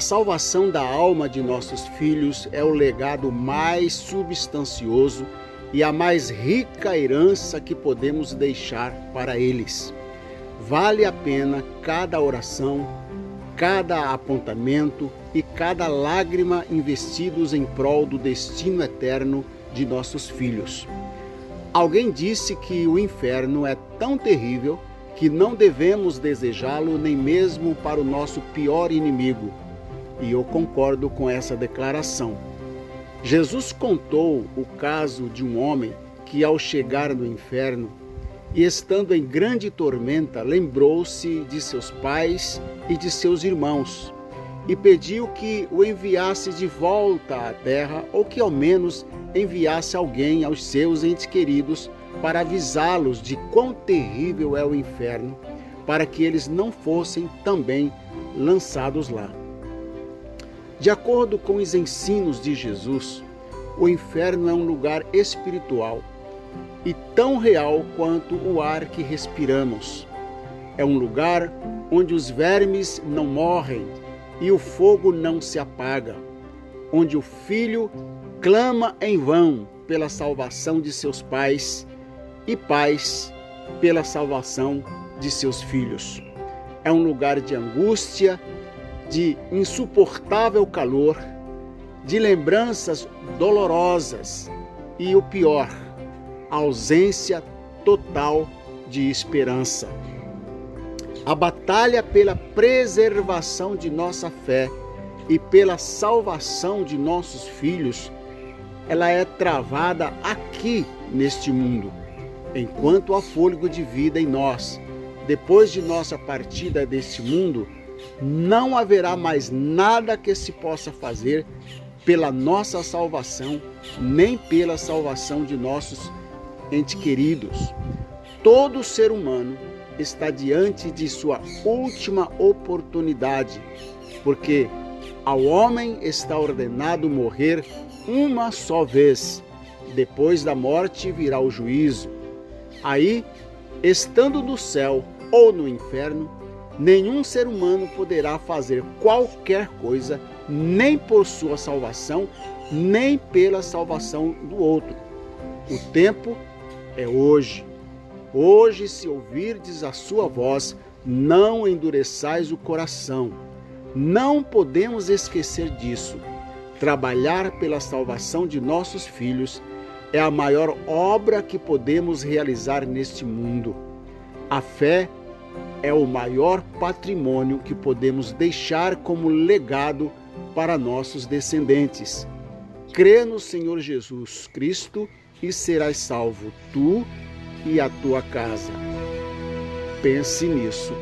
A salvação da alma de nossos filhos é o legado mais substancioso e a mais rica herança que podemos deixar para eles. Vale a pena cada oração, cada apontamento e cada lágrima investidos em prol do destino eterno de nossos filhos. Alguém disse que o inferno é tão terrível que não devemos desejá-lo nem mesmo para o nosso pior inimigo. E eu concordo com essa declaração. Jesus contou o caso de um homem que, ao chegar no inferno e estando em grande tormenta, lembrou-se de seus pais e de seus irmãos e pediu que o enviasse de volta à terra ou que ao menos enviasse alguém aos seus entes queridos para avisá-los de quão terrível é o inferno, para que eles não fossem também lançados lá. De acordo com os ensinos de Jesus, o inferno é um lugar espiritual e tão real quanto o ar que respiramos. É um lugar onde os vermes não morrem e o fogo não se apaga, onde o filho clama em vão pela salvação de seus pais e pais pela salvação de seus filhos. É um lugar de angústia de insuportável calor, de lembranças dolorosas e o pior, ausência total de esperança. A batalha pela preservação de nossa fé e pela salvação de nossos filhos, ela é travada aqui neste mundo, enquanto há fôlego de vida em nós. Depois de nossa partida deste mundo, não haverá mais nada que se possa fazer pela nossa salvação, nem pela salvação de nossos entes queridos. Todo ser humano está diante de sua última oportunidade, porque ao homem está ordenado morrer uma só vez. Depois da morte virá o juízo. Aí, estando no céu ou no inferno, nenhum ser humano poderá fazer qualquer coisa, nem por sua salvação, nem pela salvação do outro. O tempo é hoje. Hoje, se ouvirdes a sua voz, não endureçais o coração. Não podemos esquecer disso. Trabalhar pela salvação de nossos filhos é a maior obra que podemos realizar neste mundo. A fé é o maior patrimônio que podemos deixar como legado para nossos descendentes. Crê no Senhor Jesus Cristo e serás salvo, tu e a tua casa. Pense nisso